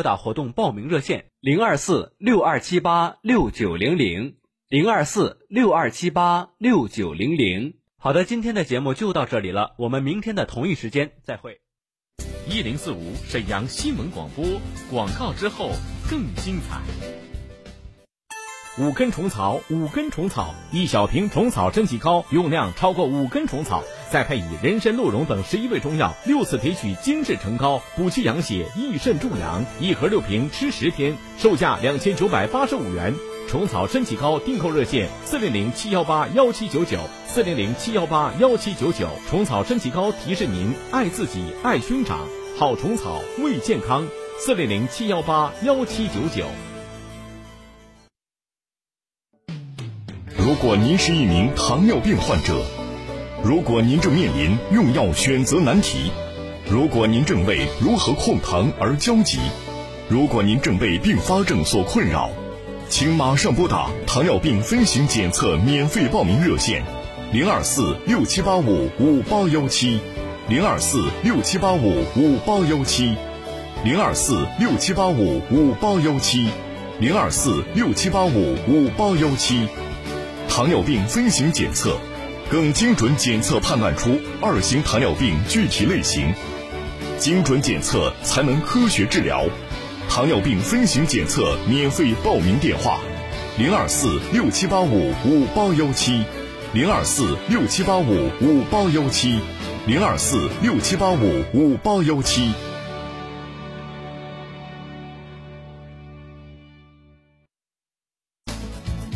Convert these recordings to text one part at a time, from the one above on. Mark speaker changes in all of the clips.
Speaker 1: 拨打活动报名热线零二四六二七八六九零零零二四六二七八六九零零。好的，今天的节目就到这里了，我们明天的同一时间再会。
Speaker 2: 一零四五沈阳新闻广播广告之后更精彩。五根虫草，五根虫草，一小瓶虫草真气膏，用量超过五根虫草，再配以人参、鹿茸等十一味中药，六次提取精制成膏，补气养血，益肾助阳。一盒六瓶，吃十天，售价两千九百八十五元。虫草真气膏订购热线：四零零七幺八幺七九九，四零零七幺八幺七九九。虫草真气膏提示您：爱自己，爱兄长，好虫草为健康。四零零七幺八幺七九九。
Speaker 3: 如果您是一名糖尿病患者，如果您正面临用药选择难题，如果您正为如何控糖而焦急，如果您正被并发症所困扰，请马上拨打糖尿病分型检测免费报名热线：零二四六七八五五八幺七，零二四六七八五五八幺七，零二四六七八五五八幺七，零二四六七八五五八幺七。糖尿病分型检测，更精准检测判断出二型糖尿病具体类型，精准检测才能科学治疗。糖尿病分型检测免费报名电话：零二四六七八五五八幺七，零二四六七八五五八幺七，零二四六七八五五八幺七。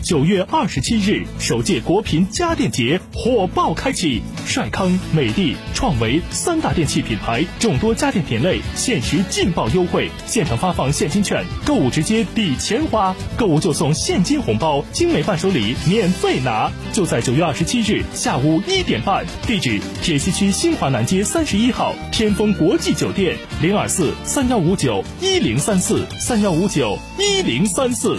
Speaker 4: 九月二十七日，首届国品家电节火爆开启，帅康、美的、创维三大电器品牌众多家电品类限时劲爆优惠，现场发放现金券，购物直接抵钱花，购物就送现金红包，精美伴手礼免费拿。就在九月二十七日下午一点半，地址铁西区新华南街三十一号天丰国际酒店，零二四三幺五九一零三四三幺五九一零三四。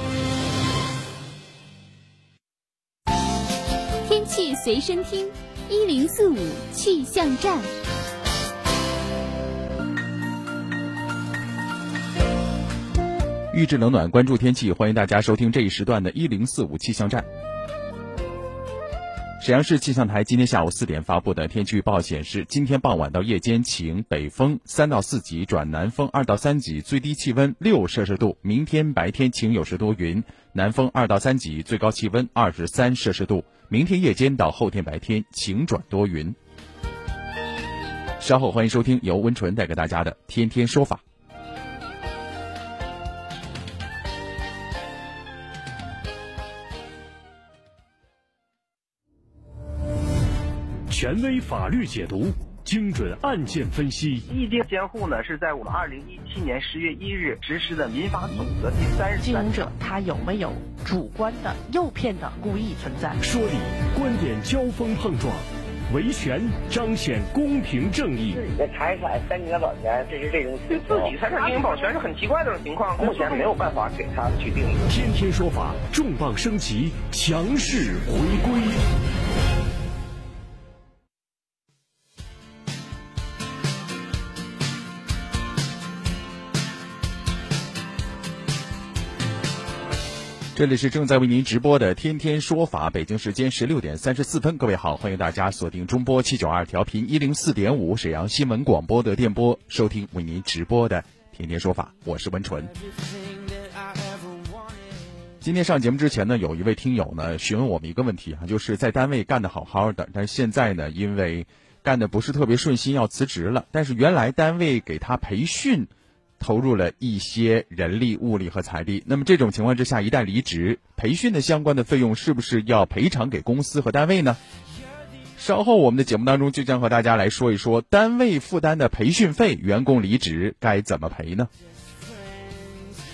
Speaker 5: 天气随身听，一零四五气象站。
Speaker 6: 预知冷暖，关注天气，欢迎大家收听这一时段的一零四五气象站。沈阳市气象台今天下午四点发布的天气预报显示，今天傍晚到夜间晴，北风三到四级转南风二到三级，最低气温六摄氏度。明天白天晴，有时多云，南风二到三级，最高气温二十三摄氏度。明天夜间到后天白天晴转多云。稍后欢迎收听由温纯带给大家的《天天说法》。
Speaker 4: 权威法律解读，精准案件分析。
Speaker 7: 异地监护呢，是在我们二零一七年十月一日实施的民法总则第三十
Speaker 8: 经营者他有没有主观的诱骗的故意存在？
Speaker 4: 说理，观点交锋碰撞，维权彰显公平正义。
Speaker 9: 自己的财产三年保全，这是这种
Speaker 7: 对自己财产进行保全是很奇怪的情况，目前没有办法给他去定义。
Speaker 4: 天天说法，重磅升级，强势回归。
Speaker 6: 这里是正在为您直播的《天天说法》，北京时间十六点三十四分，各位好，欢迎大家锁定中波七九二调频一零四点五沈阳新闻广播的电波，收听为您直播的《天天说法》，我是温纯。今天上节目之前呢，有一位听友呢询问我们一个问题啊，就是在单位干的好好的，但是现在呢，因为干的不是特别顺心，要辞职了，但是原来单位给他培训。投入了一些人力、物力和财力，那么这种情况之下，一旦离职，培训的相关的费用是不是要赔偿给公司和单位呢？稍后我们的节目当中就将和大家来说一说，单位负担的培训费，员工离职该怎么赔呢？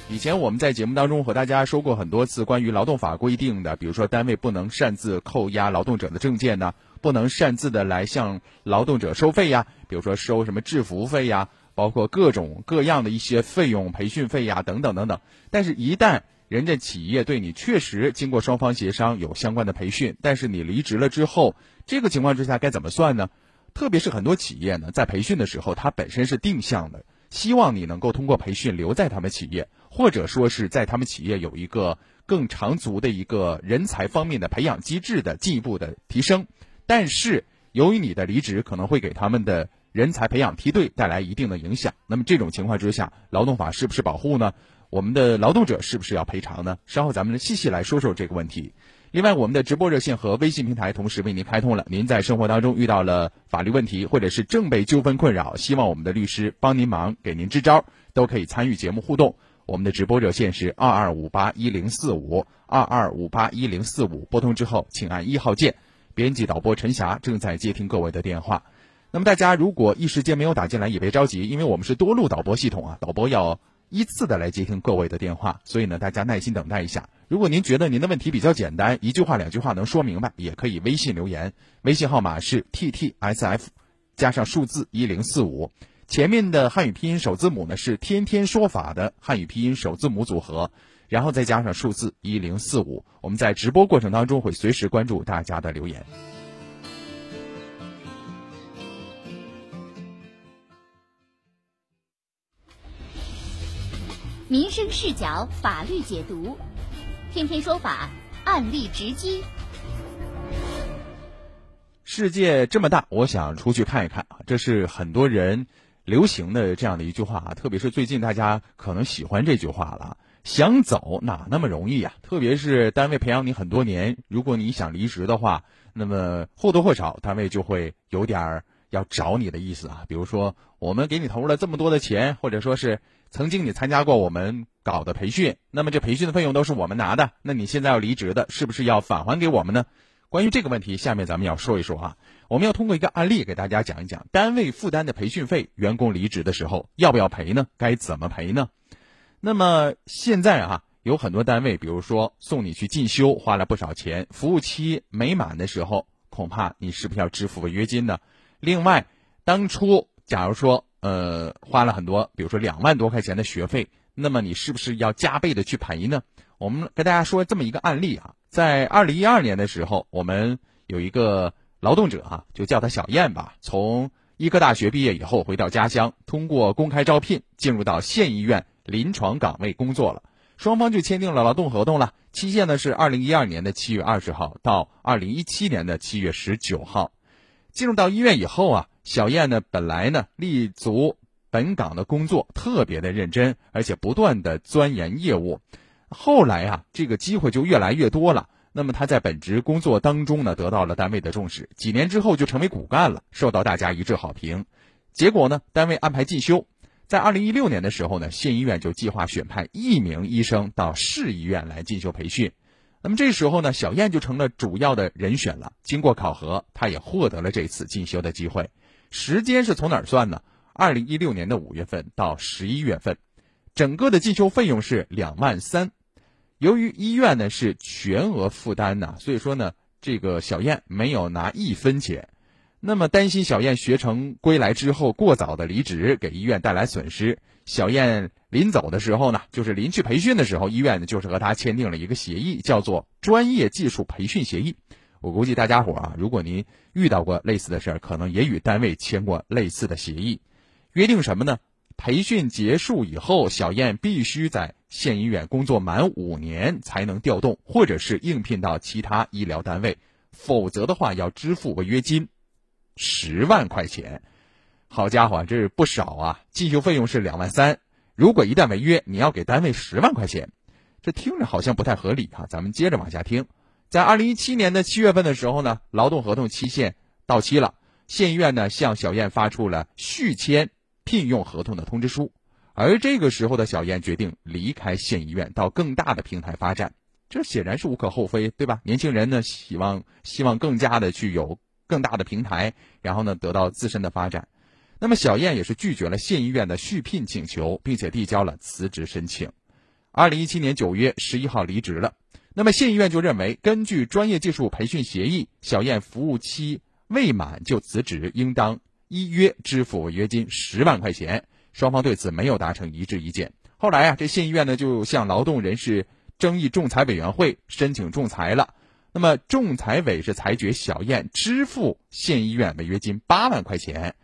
Speaker 6: 以前我们在节目当中和大家说过很多次关于劳动法规定的，比如说单位不能擅自扣押劳动者的证件呢，不能擅自的来向劳动者收费呀，比如说收什么制服费呀，包括各种各样的一些费用、培训费呀等等等等。但是，一旦人家企业对你确实经过双方协商有相关的培训，但是你离职了之后，这个情况之下该怎么算呢？特别是很多企业呢，在培训的时候，它本身是定向的。希望你能够通过培训留在他们企业，或者说是在他们企业有一个更长足的一个人才方面的培养机制的进一步的提升。但是，由于你的离职可能会给他们的人才培养梯队带来一定的影响，那么这种情况之下，劳动法是不是保护呢？我们的劳动者是不是要赔偿呢？稍后咱们细细来说说这个问题。另外，我们的直播热线和微信平台同时为您开通了。您在生活当中遇到了法律问题，或者是正被纠纷困扰，希望我们的律师帮您忙，给您支招，都可以参与节目互动。我们的直播热线是二二五八一零四五二二五八一零四五，拨通之后请按一号键。编辑导播陈霞正在接听各位的电话。那么大家如果一时间没有打进来，也别着急，因为我们是多路导播系统啊，导播要。依次的来接听各位的电话，所以呢，大家耐心等待一下。如果您觉得您的问题比较简单，一句话两句话能说明白，也可以微信留言。微信号码是 t t s f 加上数字一零四五，前面的汉语拼音首字母呢是天天说法的汉语拼音首字母组合，然后再加上数字一零四五。我们在直播过程当中会随时关注大家的留言。
Speaker 5: 民生视角，法律解读，天天说法，案例直击。
Speaker 6: 世界这么大，我想出去看一看啊！这是很多人流行的这样的一句话啊，特别是最近大家可能喜欢这句话了。想走哪那么容易呀？特别是单位培养你很多年，如果你想离职的话，那么或多或少单位就会有点儿要找你的意思啊。比如说，我们给你投入了这么多的钱，或者说是。曾经你参加过我们搞的培训，那么这培训的费用都是我们拿的，那你现在要离职的，是不是要返还给我们呢？关于这个问题，下面咱们要说一说啊，我们要通过一个案例给大家讲一讲，单位负担的培训费，员工离职的时候要不要赔呢？该怎么赔呢？那么现在啊，有很多单位，比如说送你去进修，花了不少钱，服务期没满的时候，恐怕你是不是要支付违约金呢？另外，当初假如说。呃，花了很多，比如说两万多块钱的学费，那么你是不是要加倍的去赔呢？我们跟大家说这么一个案例啊，在二零一二年的时候，我们有一个劳动者啊，就叫他小燕吧，从医科大学毕业以后回到家乡，通过公开招聘进入到县医院临床岗位工作了，双方就签订了劳动合同了，期限呢是二零一二年的七月二十号到二零一七年的七月十九号，进入到医院以后啊。小燕呢，本来呢立足本岗的工作特别的认真，而且不断的钻研业务。后来啊，这个机会就越来越多了。那么他在本职工作当中呢，得到了单位的重视。几年之后就成为骨干了，受到大家一致好评。结果呢，单位安排进修，在二零一六年的时候呢，县医院就计划选派一名医生到市医院来进修培训。那么这时候呢，小燕就成了主要的人选了。经过考核，她也获得了这次进修的机会。时间是从哪儿算呢？二零一六年的五月份到十一月份，整个的进修费用是两万三。由于医院呢是全额负担呐，所以说呢，这个小燕没有拿一分钱。那么担心小燕学成归来之后过早的离职，给医院带来损失，小燕临走的时候呢，就是临去培训的时候，医院呢就是和他签订了一个协议，叫做专业技术培训协议。我估计大家伙啊，如果您遇到过类似的事儿，可能也与单位签过类似的协议，约定什么呢？培训结束以后，小燕必须在县医院工作满五年才能调动，或者是应聘到其他医疗单位，否则的话要支付违约金十万块钱。好家伙，这是不少啊！进修费用是两万三，如果一旦违约，你要给单位十万块钱，这听着好像不太合理哈。咱们接着往下听。在二零一七年的七月份的时候呢，劳动合同期限到期了，县医院呢向小燕发出了续签聘用合同的通知书，而这个时候的小燕决定离开县医院，到更大的平台发展，这显然是无可厚非，对吧？年轻人呢希望希望更加的去有更大的平台，然后呢得到自身的发展，那么小燕也是拒绝了县医院的续聘请求，并且递交了辞职申请。二零一七年九月十一号离职了。那么县医院就认为，根据专业技术培训协议，小燕服务期未满就辞职，应当依约支付违约金十万块钱。双方对此没有达成一致意见。后来啊，这县医院呢就向劳动人事争议仲裁委员会申请仲裁了。那么仲裁委是裁决小燕支付县医院违约金八万块钱。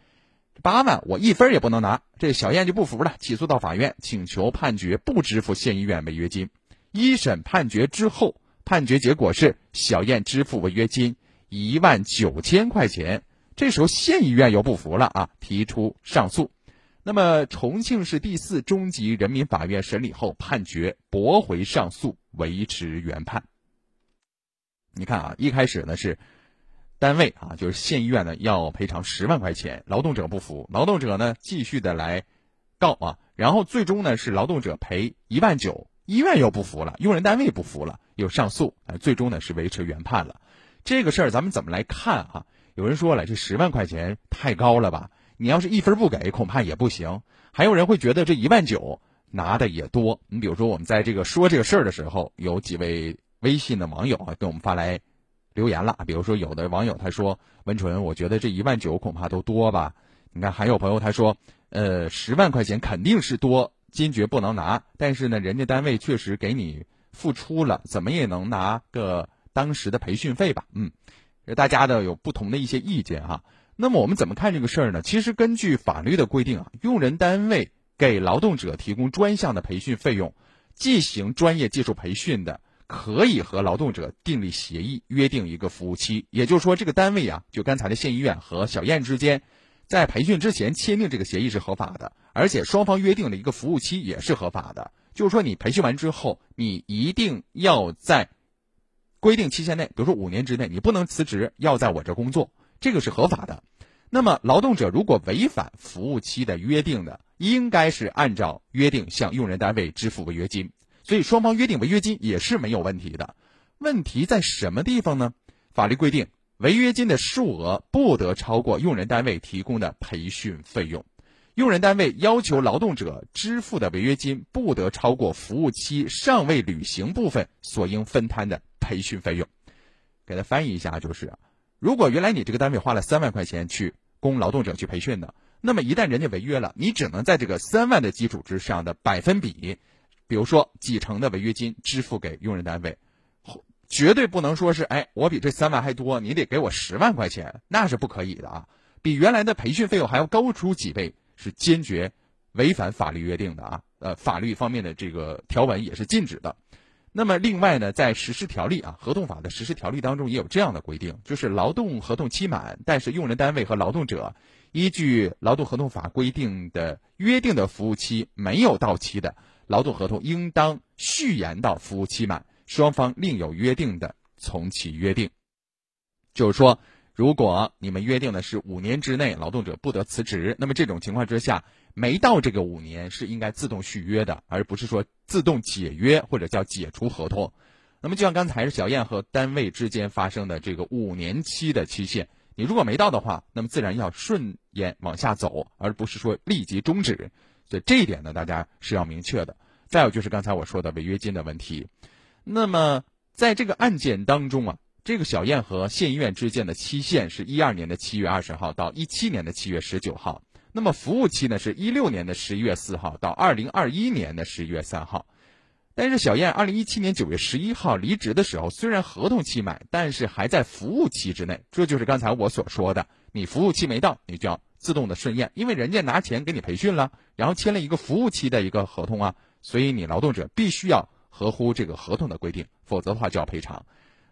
Speaker 6: 八万我一分也不能拿，这小燕就不服了，起诉到法院，请求判决不支付县医院违约金。一审判决之后，判决结果是小燕支付违约金一万九千块钱。这时候县医院又不服了啊，提出上诉。那么重庆市第四中级人民法院审理后判决驳回上诉，维持原判。你看啊，一开始呢是。单位啊，就是县医院呢，要赔偿十万块钱，劳动者不服，劳动者呢继续的来告啊，然后最终呢是劳动者赔一万九，医院又不服了，用人单位不服了，又上诉，最终呢是维持原判了。这个事儿咱们怎么来看啊？有人说了，这十万块钱太高了吧？你要是一分不给，恐怕也不行。还有人会觉得这一万九拿的也多。你比如说，我们在这个说这个事儿的时候，有几位微信的网友啊，给我们发来。留言了，比如说有的网友他说：“文纯，我觉得这一万九恐怕都多吧。”你看，还有朋友他说：“呃，十万块钱肯定是多，坚决不能拿。但是呢，人家单位确实给你付出了，怎么也能拿个当时的培训费吧？”嗯，大家的有不同的一些意见哈。那么我们怎么看这个事儿呢？其实根据法律的规定啊，用人单位给劳动者提供专项的培训费用，进行专业技术培训的。可以和劳动者订立协议，约定一个服务期。也就是说，这个单位啊，就刚才的县医院和小燕之间，在培训之前签订这个协议是合法的，而且双方约定的一个服务期也是合法的。就是说，你培训完之后，你一定要在规定期限内，比如说五年之内，你不能辞职，要在我这工作，这个是合法的。那么，劳动者如果违反服务期的约定的，应该是按照约定向用人单位支付违约金。所以双方约定违约金也是没有问题的，问题在什么地方呢？法律规定，违约金的数额不得超过用人单位提供的培训费用，用人单位要求劳动者支付的违约金不得超过服务期尚未履行部分所应分摊的培训费用。给他翻译一下，就是，如果原来你这个单位花了三万块钱去供劳动者去培训的，那么一旦人家违约了，你只能在这个三万的基础之上的百分比。比如说几成的违约金支付给用人单位，绝对不能说是哎，我比这三万还多，你得给我十万块钱，那是不可以的啊！比原来的培训费用还要高出几倍，是坚决违反法律约定的啊！呃，法律方面的这个条文也是禁止的。那么另外呢，在实施条例啊，合同法的实施条例当中也有这样的规定，就是劳动合同期满，但是用人单位和劳动者依据劳动合同法规定的约定的服务期没有到期的。劳动合同应当续延到服务期满，双方另有约定的，从其约定。就是说，如果你们约定的是五年之内劳动者不得辞职，那么这种情况之下，没到这个五年是应该自动续约的，而不是说自动解约或者叫解除合同。那么就像刚才是小燕和单位之间发生的这个五年期的期限，你如果没到的话，那么自然要顺延往下走，而不是说立即终止。所以这一点呢，大家是要明确的。再有就是刚才我说的违约金的问题。那么在这个案件当中啊，这个小燕和县医院之间的期限是一二年的七月二十号到一七年的七月十九号。那么服务期呢是一六年的十一月四号到二零二一年的十一月三号。但是小燕二零一七年九月十一号离职的时候，虽然合同期满，但是还在服务期之内。这就是刚才我所说的，你服务期没到，你就要。自动的顺验，因为人家拿钱给你培训了，然后签了一个服务期的一个合同啊，所以你劳动者必须要合乎这个合同的规定，否则的话就要赔偿。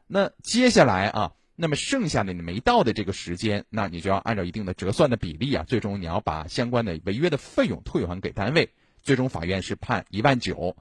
Speaker 6: 那接下来啊，那么剩下的你没到的这个时间，那你就要按照一定的折算的比例啊，最终你要把相关的违约的费用退还给单位。最终法院是判一万九，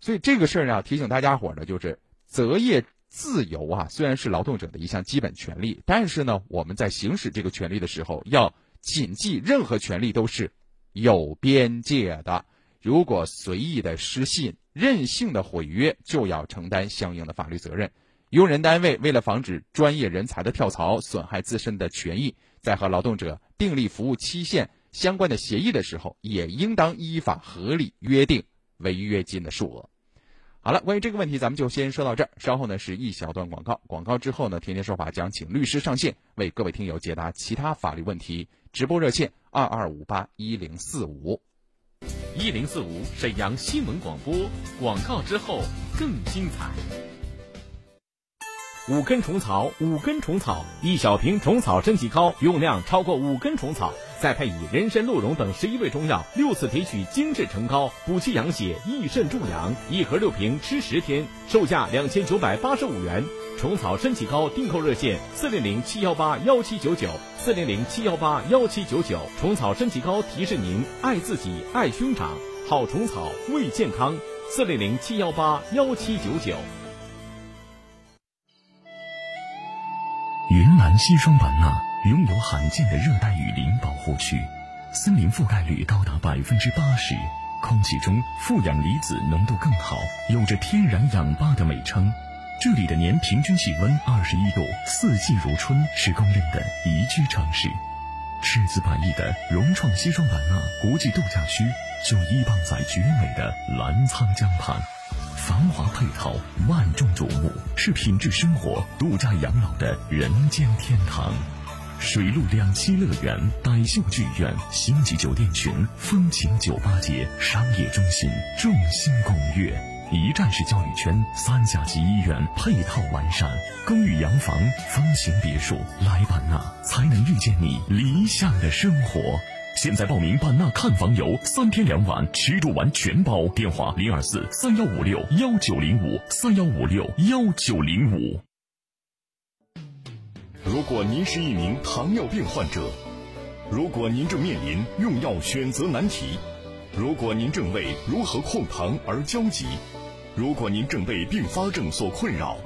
Speaker 6: 所以这个事儿呢，提醒大家伙呢，就是择业自由啊，虽然是劳动者的一项基本权利，但是呢，我们在行使这个权利的时候要。谨记，任何权利都是有边界的。如果随意的失信、任性的毁约，就要承担相应的法律责任。用人单位为了防止专业人才的跳槽，损害自身的权益，在和劳动者订立服务期限相关的协议的时候，也应当依法合理约定违约金的数额。好了，关于这个问题，咱们就先说到这儿。稍后呢是一小段广告，广告之后呢，天天说法将请律师上线为各位听友解答其他法律问题。直播热线二二五八一零四五
Speaker 2: 一零四五沈阳新闻广播。广告之后更精彩。五根虫草，五根虫草，一小瓶虫草真气膏，用量超过五根虫草。再配以人参、鹿茸等十一味中药，六次提取精制成膏，补气养血，益肾助阳。一盒六瓶，吃十天，售价两千九百八十五元。虫草参气膏订购热线：四零零七幺八幺七九九，四零零七幺八幺七九九。虫草参气膏提示您爱自己，爱兄长，好虫草为健康。四零零七幺八幺七九九。
Speaker 10: 云南西双版纳。拥有罕见的热带雨林保护区，森林覆盖率高达百分之八十，空气中负氧离子浓度更好，有着“天然氧吧”的美称。这里的年平均气温二十一度，四季如春，是公认的宜居城市。赤字百亿的融创西双版纳国际度假区，就依傍在绝美的澜沧江畔。繁华配套，万众瞩目，是品质生活、度假养老的人间天堂。水陆两栖乐园、傣秀剧院、星级酒店群、风情酒吧街、商业中心，众星拱月，一站式教育圈，三甲级医院配套完善，公寓洋房、风情别墅，来版纳才能遇见你理想的生活。现在报名版纳看房游，三天两晚，吃住玩全包。电话零二四三幺五六幺九零五三幺五六幺九零五。
Speaker 3: 如果您是一名糖尿病患者，如果您正面临用药选择难题，如果您正为如何控糖而焦急，如果您正被并发症所困扰，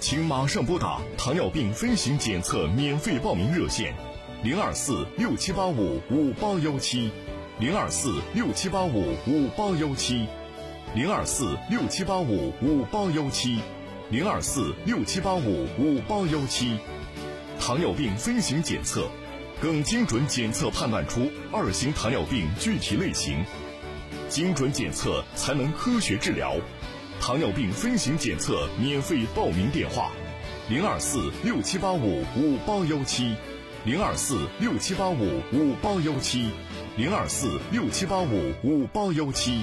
Speaker 3: 请马上拨打糖尿病飞行检测免费报名热线：零二四六七八五五八幺七，零二四六七八五五八幺七，零二四六七八五五八幺七，零二四六七八五五八幺七。糖尿病分型检测，更精准检测判断出二型糖尿病具体类型。精准检测才能科学治疗。糖尿病分型检测免费报名电话：零二四六七八五五八幺七，零二四六七八五五八幺七，零二四六七八五五八幺七。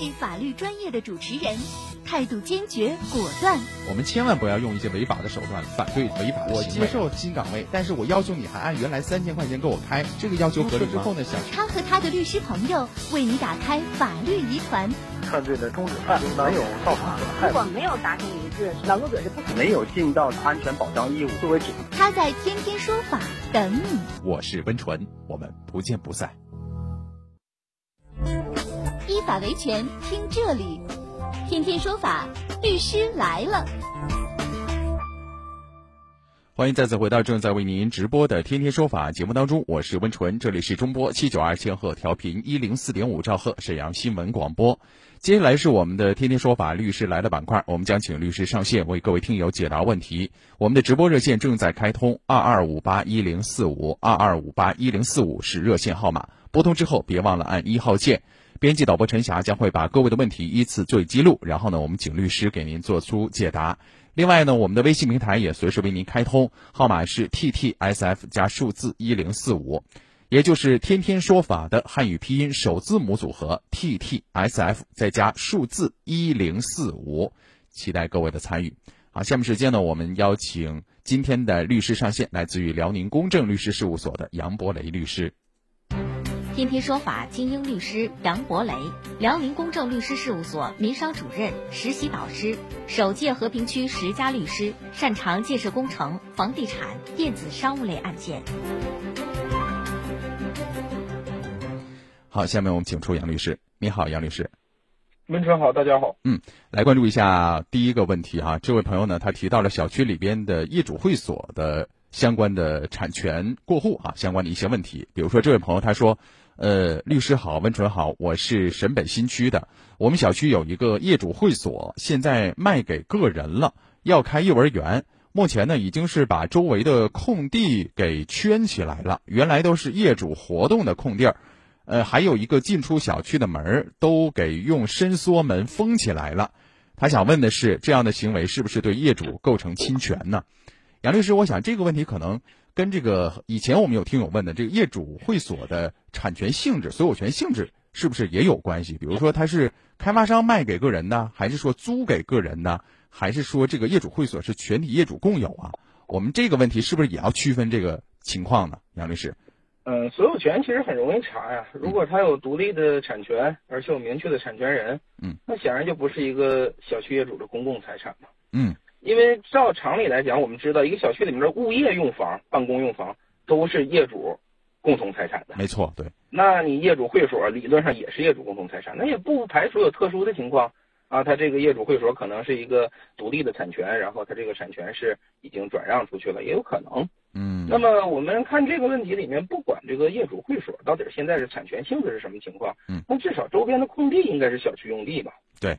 Speaker 5: 是法律专业的主持人，态度坚决果断。
Speaker 6: 我们千万不要用一些违法的手段反对违法的
Speaker 11: 我接受新岗位，但是我要求你还按原来三千块钱给我开，这个要求合理之后呢，想
Speaker 5: 他和他的律师朋友为你打开法律疑团。
Speaker 9: 犯罪的终止犯没有造成损害，
Speaker 12: 如果没有达成一致，劳动者是不可能
Speaker 7: 没有尽到安全保障义务作为主。
Speaker 5: 他在天天说法等你。
Speaker 6: 我是温纯，我们不见不散。
Speaker 5: 法维权，听这里，天天说法律师来了。
Speaker 6: 欢迎再次回到正在为您直播的《天天说法》节目当中，我是温纯，这里是中波七九二千赫调频一零四点五兆赫沈阳新闻广播。接下来是我们的《天天说法》律师来了板块，我们将请律师上线为各位听友解答问题。我们的直播热线正在开通，二二五八一零四五二二五八一零四五是热线号码，拨通之后别忘了按一号键。编辑导播陈霞将会把各位的问题依次做记录，然后呢，我们请律师给您做出解答。另外呢，我们的微信平台也随时为您开通，号码是 T T S F 加数字一零四五，也就是天天说法的汉语拼音首字母组合 T T S F 再加数字一零四五，期待各位的参与。好，下面时间呢，我们邀请今天的律师上线，来自于辽宁公正律师事务所的杨博雷律师。
Speaker 13: 天天说法精英律师杨博雷，辽宁公正律师事务所民商主任、实习导师，首届和平区十佳律师，擅长建设工程、房地产、电子商务类案件。
Speaker 6: 好，下面我们请出杨律师。你好，杨律师。
Speaker 14: 文春好，大家好。
Speaker 6: 嗯，来关注一下第一个问题哈。这位朋友呢，他提到了小区里边的业主会所的相关的产权过户啊，相关的一些问题。比如说，这位朋友他说，呃，律师好，温纯好，我是沈北新区的，我们小区有一个业主会所，现在卖给个人了，要开幼儿园。目前呢，已经是把周围的空地给圈起来了，原来都是业主活动的空地儿。呃，还有一个进出小区的门都给用伸缩门封起来了。他想问的是，这样的行为是不是对业主构成侵权呢？杨律师，我想这个问题可能跟这个以前我们有听友问的这个业主会所的产权性质、所有权性质是不是也有关系？比如说，它是开发商卖给个人呢，还是说租给个人呢？还是说这个业主会所是全体业主共有啊？我们这个问题是不是也要区分这个情况呢？杨律师。
Speaker 14: 嗯，所有权其实很容易查呀。如果他有独立的产权，而且有明确的产权人，
Speaker 6: 嗯，
Speaker 14: 那显然就不是一个小区业主的公共财产嘛。
Speaker 6: 嗯，
Speaker 14: 因为照常理来讲，我们知道一个小区里面的物业用房、办公用房都是业主共同财产的。
Speaker 6: 没错，对。
Speaker 14: 那你业主会所理论上也是业主共同财产，那也不排除有特殊的情况啊。他这个业主会所可能是一个独立的产权，然后他这个产权是已经转让出去了，也有可能。
Speaker 6: 嗯，
Speaker 14: 那么我们看这个问题里面，不管这个业主会所到底现在是产权性质是什么情况，
Speaker 6: 嗯，
Speaker 14: 那至少周边的空地应该是小区用地吧？
Speaker 6: 对，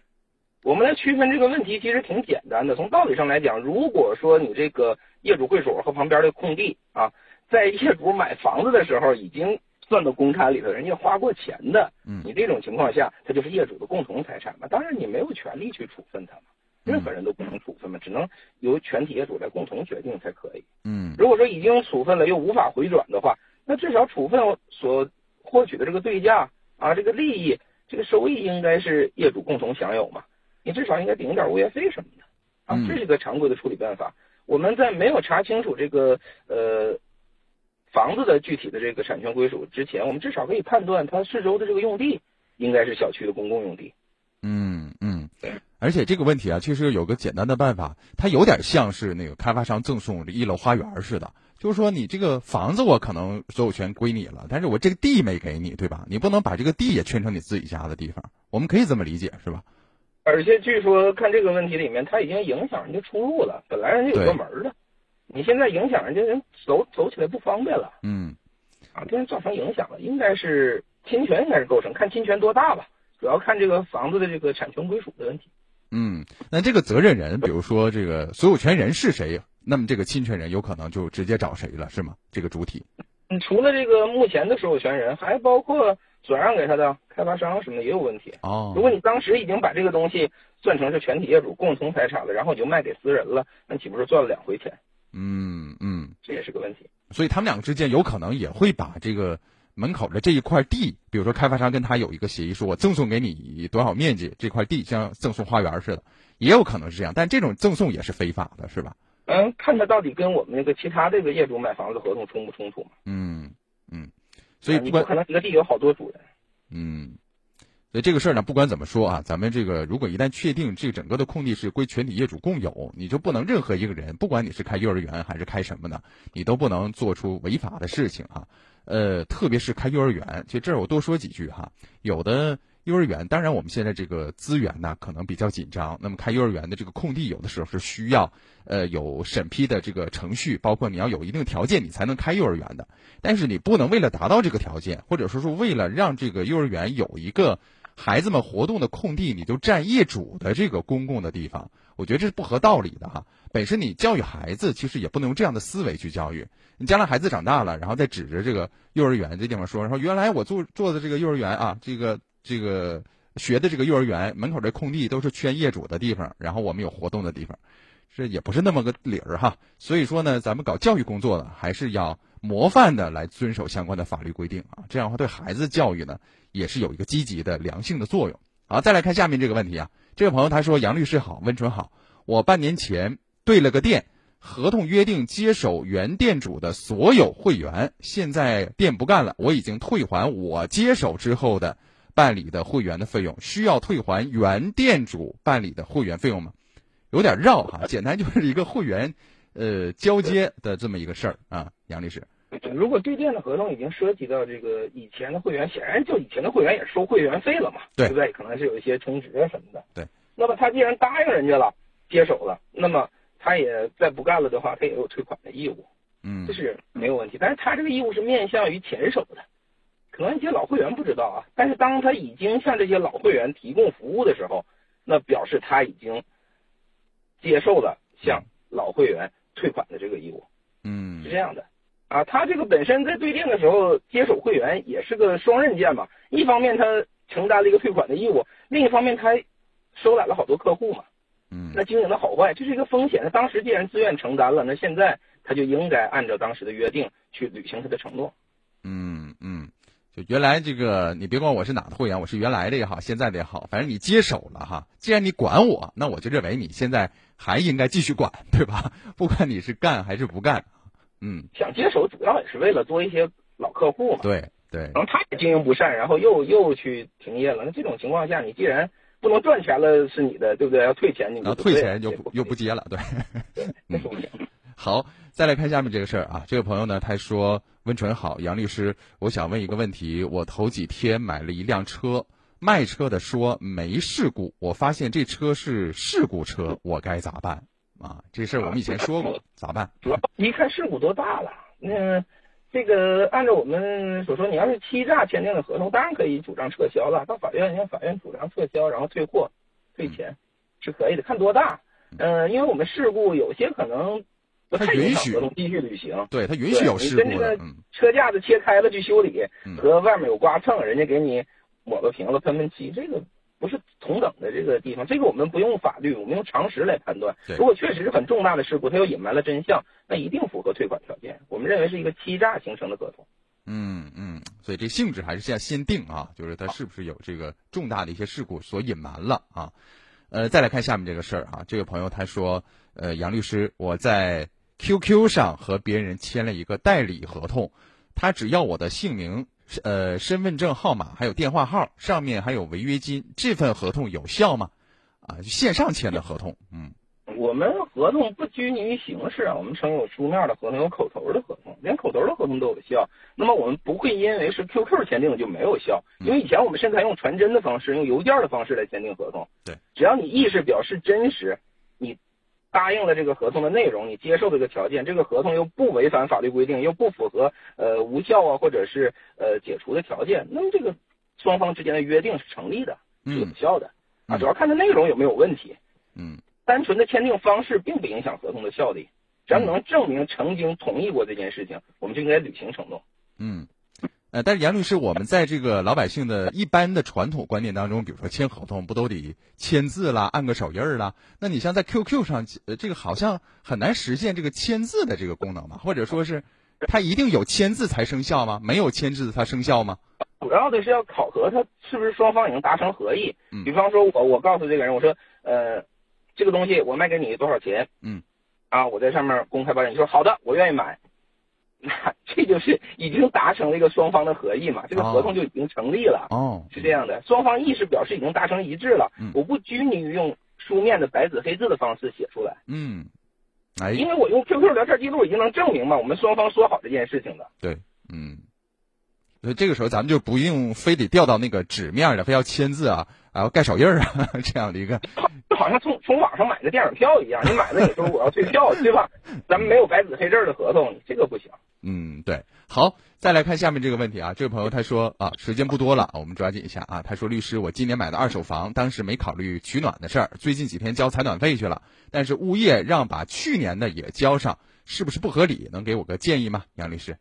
Speaker 14: 我们来区分这个问题其实挺简单的。从道理上来讲，如果说你这个业主会所和旁边的空地啊，在业主买房子的时候已经算到公摊里头，人家花过钱的，
Speaker 6: 嗯，
Speaker 14: 你这种情况下，它就是业主的共同财产嘛。当然，你没有权利去处分它嘛。任何人都不能处分嘛，只能由全体业主来共同决定才可以。
Speaker 6: 嗯，
Speaker 14: 如果说已经处分了又无法回转的话，那至少处分所获取的这个对价啊，这个利益、这个收益应该是业主共同享有嘛。你至少应该顶一点物业费什么的啊，这是一个常规的处理办法。我们在没有查清楚这个呃房子的具体的这个产权归属之前，我们至少可以判断它四周的这个用地应该是小区的公共用地。
Speaker 6: 嗯嗯，而且这个问题啊，其实有个简单的办法，它有点像是那个开发商赠送一楼花园似的，就是说你这个房子我可能所有权归你了，但是我这个地没给你，对吧？你不能把这个地也圈成你自己家的地方，我们可以这么理解，是吧？
Speaker 14: 而且据说看这个问题里面，它已经影响人家出入了，本来人家有个门的，你现在影响人家人走走起来不方便了，
Speaker 6: 嗯，
Speaker 14: 啊，对人造成影响了，应该是侵权，应该是构成，看侵权多大吧。主要看这个房子的这个产权归属的问题。
Speaker 6: 嗯，那这个责任人，比如说这个所有权人是谁，那么这个侵权人有可能就直接找谁了，是吗？这个主体。
Speaker 14: 嗯，除了这个目前的所有权人，还包括转让给他的开发商什么的也有问题。
Speaker 6: 哦。
Speaker 14: 如果你当时已经把这个东西算成是全体业主共同财产了，然后你就卖给私人了，那岂不是赚了两回钱？
Speaker 6: 嗯嗯，
Speaker 14: 这也是个问题。
Speaker 6: 所以他们两个之间有可能也会把这个。门口的这一块地，比如说开发商跟他有一个协议，说我赠送给你多少面积这块地，像赠送花园似的，也有可能是这样。但这种赠送也是非法的，是吧？
Speaker 14: 嗯，看他到底跟我们那个其他这个业主买房子合同冲不冲突嘛？
Speaker 6: 嗯嗯，所以
Speaker 14: 不管可能一个地有好多主人。
Speaker 6: 嗯，所以这个事儿呢，不管怎么说啊，咱们这个如果一旦确定这整个的空地是归全体业主共有，你就不能任何一个人，不管你是开幼儿园还是开什么的，你都不能做出违法的事情啊。呃，特别是开幼儿园，其实这儿我多说几句哈。有的幼儿园，当然我们现在这个资源呢可能比较紧张，那么开幼儿园的这个空地，有的时候是需要呃有审批的这个程序，包括你要有一定条件，你才能开幼儿园的。但是你不能为了达到这个条件，或者说是为了让这个幼儿园有一个孩子们活动的空地，你就占业主的这个公共的地方。我觉得这是不合道理的哈。本身你教育孩子，其实也不能用这样的思维去教育。你将来孩子长大了，然后再指着这个幼儿园这地方说，说原来我做做的这个幼儿园啊，这个这个学的这个幼儿园门口这空地都是圈业主的地方，然后我们有活动的地方，这也不是那么个理儿哈。所以说呢，咱们搞教育工作的还是要模范的来遵守相关的法律规定啊，这样的话对孩子教育呢也是有一个积极的良性的作用。好，再来看下面这个问题啊，这位朋友他说杨律师好，温纯好，我半年前对了个店。合同约定接手原店主的所有会员，现在店不干了，我已经退还我接手之后的办理的会员的费用，需要退还原店主办理的会员费用吗？有点绕哈，简单就是一个会员，呃，交接的这么一个事儿啊，杨律师。
Speaker 14: 如果对店的合同已经涉及到这个以前的会员，显然就以前的会员也收会员费了嘛，
Speaker 6: 对
Speaker 14: 不对？可能是有一些充值啊什么的。
Speaker 6: 对。
Speaker 14: 那么他既然答应人家了，接手了，那么他也再不干了的话，他也有退款的义务，
Speaker 6: 嗯
Speaker 14: 这是没有问题。但是他这个义务是面向于前手的，可能一些老会员不知道啊。但是当他已经向这些老会员提供服务的时候，那表示他已经接受了向老会员退款的这个义务。
Speaker 6: 嗯
Speaker 14: 是这样的啊，他这个本身在对店的时候接手会员也是个双刃剑嘛，一方面他承担了一个退款的义务，另一方面他收揽了好多客户嘛，
Speaker 6: 嗯，
Speaker 14: 那经营的好坏这是一个风险。他当时既然自愿承担了，那现在他就应该按照当时的约定去履行他的承诺。
Speaker 6: 嗯嗯，就原来这个，你别管我是哪的会员，我是原来的也好，现在的也好，反正你接手了哈。既然你管我，那我就认为你现在还应该继续管，对吧？不管你是干还是不干，嗯，
Speaker 14: 想接手主要也是为了多一些老客户嘛。
Speaker 6: 对对，
Speaker 14: 然后他也经营不善，然后又又去停业了。那这种情况下，你既然不能赚钱了是你的，对不对？要退钱你
Speaker 6: 然后退钱就不又不接了，对。
Speaker 14: 嗯，
Speaker 6: 好，再来看下面这个事儿啊。这个朋友呢，他说：“温纯好，杨律师，我想问一个问题。我头几天买了一辆车，卖车的说没事故，我发现这车是事故车，我该咋办？啊，这事儿我们以前说过，咋 办？
Speaker 14: 主要一看事故多大了，那这个按照我们所说，你要是欺诈签订的合同，当然可以主张撤销了，到法院向法院主张撤销，然后退货、退钱是可以的，看多大。嗯、因为我们事故有些可能不太影响合同继续履行。
Speaker 6: 对他允许有事故
Speaker 14: 你跟这个车架子切开了去修理，和外面有刮蹭，人家给你抹个瓶子喷喷漆，这个不是同等的这个地方。这个我们不用法律，我们用常识来判断。如果确实是很重大的事故，他又隐瞒了真相，那一定符合退款条件。我们认为是一个欺诈形成的合同。
Speaker 6: 嗯嗯，所以这性质还是现在先定啊，就是他是不是有这个重大的一些事故所隐瞒了啊？呃，再来看下面这个事儿啊，这个朋友他说，呃，杨律师，我在 QQ 上和别人签了一个代理合同，他只要我的姓名、呃身份证号码还有电话号，上面还有违约金，这份合同有效吗？啊，线上签的合同，嗯。
Speaker 14: 我们合同不拘泥于形式啊，我们称有书面的合同，有口头的合同，连口头的合同都有效。那么我们不会因为是 QQ 签订就没有效，因为以前我们甚至还用传真的方式，用邮件的方式来签订合同。
Speaker 6: 对，
Speaker 14: 只要你意识表示真实，你答应了这个合同的内容，你接受这个条件，这个合同又不违反法律规定，又不符合呃无效啊或者是呃解除的条件，那么这个双方之间的约定是成立的，是有效的、啊。主要看它内容有没有问题。
Speaker 6: 嗯。
Speaker 14: 单纯的签订方式并不影响合同的效力，只要能证明曾经同意过这件事情，我们就应该履行承诺。
Speaker 6: 嗯，呃，但是杨律师，我们在这个老百姓的一般的传统观念当中，比如说签合同不都得签字啦、按个手印儿啦？那你像在 QQ 上，呃，这个好像很难实现这个签字的这个功能吧？或者说是它一定有签字才生效吗？没有签字它生效吗？
Speaker 14: 主要的是要考核他是不是双方已经达成合意。
Speaker 6: 嗯
Speaker 14: 比方说我我告诉这个人，我说呃。这个东西我卖给你多少钱？
Speaker 6: 嗯，
Speaker 14: 啊，我在上面公开报价，你说好的，我愿意买，那 这就是已经达成了一个双方的合意嘛，这个合同就已经成立了。
Speaker 6: 哦，
Speaker 14: 是这样的，双方意思表示已经达成一致了。
Speaker 6: 嗯，
Speaker 14: 我不拘泥于用书面的白纸黑字的方式写出来。
Speaker 6: 嗯，哎，
Speaker 14: 因为我用 QQ 聊天记录已经能证明嘛，我们双方说好这件事情的。
Speaker 6: 对，嗯。所以这个时候咱们就不用非得调到那个纸面的，非要签字啊，然后盖手印儿啊 这样的一个，
Speaker 14: 就好像从从网上买的电影票一样，你买了你说我要退票，对吧？咱们没有白纸黑字的合同，这个不行。
Speaker 6: 嗯，对。好，再来看下面这个问题啊，这位朋友他说啊，时间不多了，我们抓紧一下啊。他说，律师，我今年买的二手房，当时没考虑取暖的事儿，最近几天交采暖费去了，但是物业让把去年的也交上，是不是不合理？能给我个建议吗，杨律师？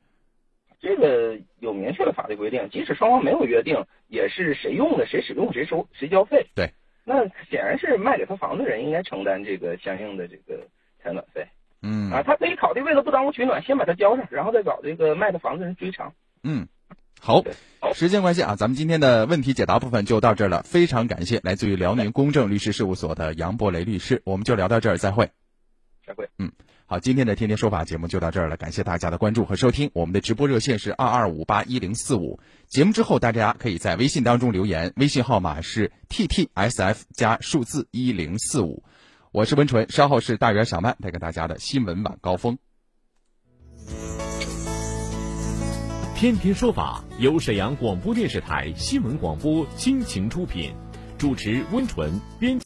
Speaker 14: 这个有明确的法律规定，即使双方没有约定，也是谁用的谁使用谁收谁交费。
Speaker 6: 对，
Speaker 14: 那显然是卖给他房子的人应该承担这个相应的这个采暖费。
Speaker 6: 嗯
Speaker 14: 啊，他可以考虑为了不耽误取暖，先把它交上，然后再找这个卖的房子人追偿。
Speaker 6: 嗯，好，时间关系啊，咱们今天的问题解答部分就到这儿了。非常感谢来自于辽宁公正律师事务所的杨博雷律师，我们就聊到这儿，再会。
Speaker 14: 再会。
Speaker 6: 嗯。好，今天的天天说法节目就到这儿了，感谢大家的关注和收听。我们的直播热线是二二五八一零四五。节目之后，大家可以在微信当中留言，微信号码是 t t s f 加数字一零四五。我是温纯，稍后是大圆小曼带给大家的新闻晚高峰。
Speaker 15: 天天说法由沈阳广播电视台新闻广播倾情出品，主持温纯编。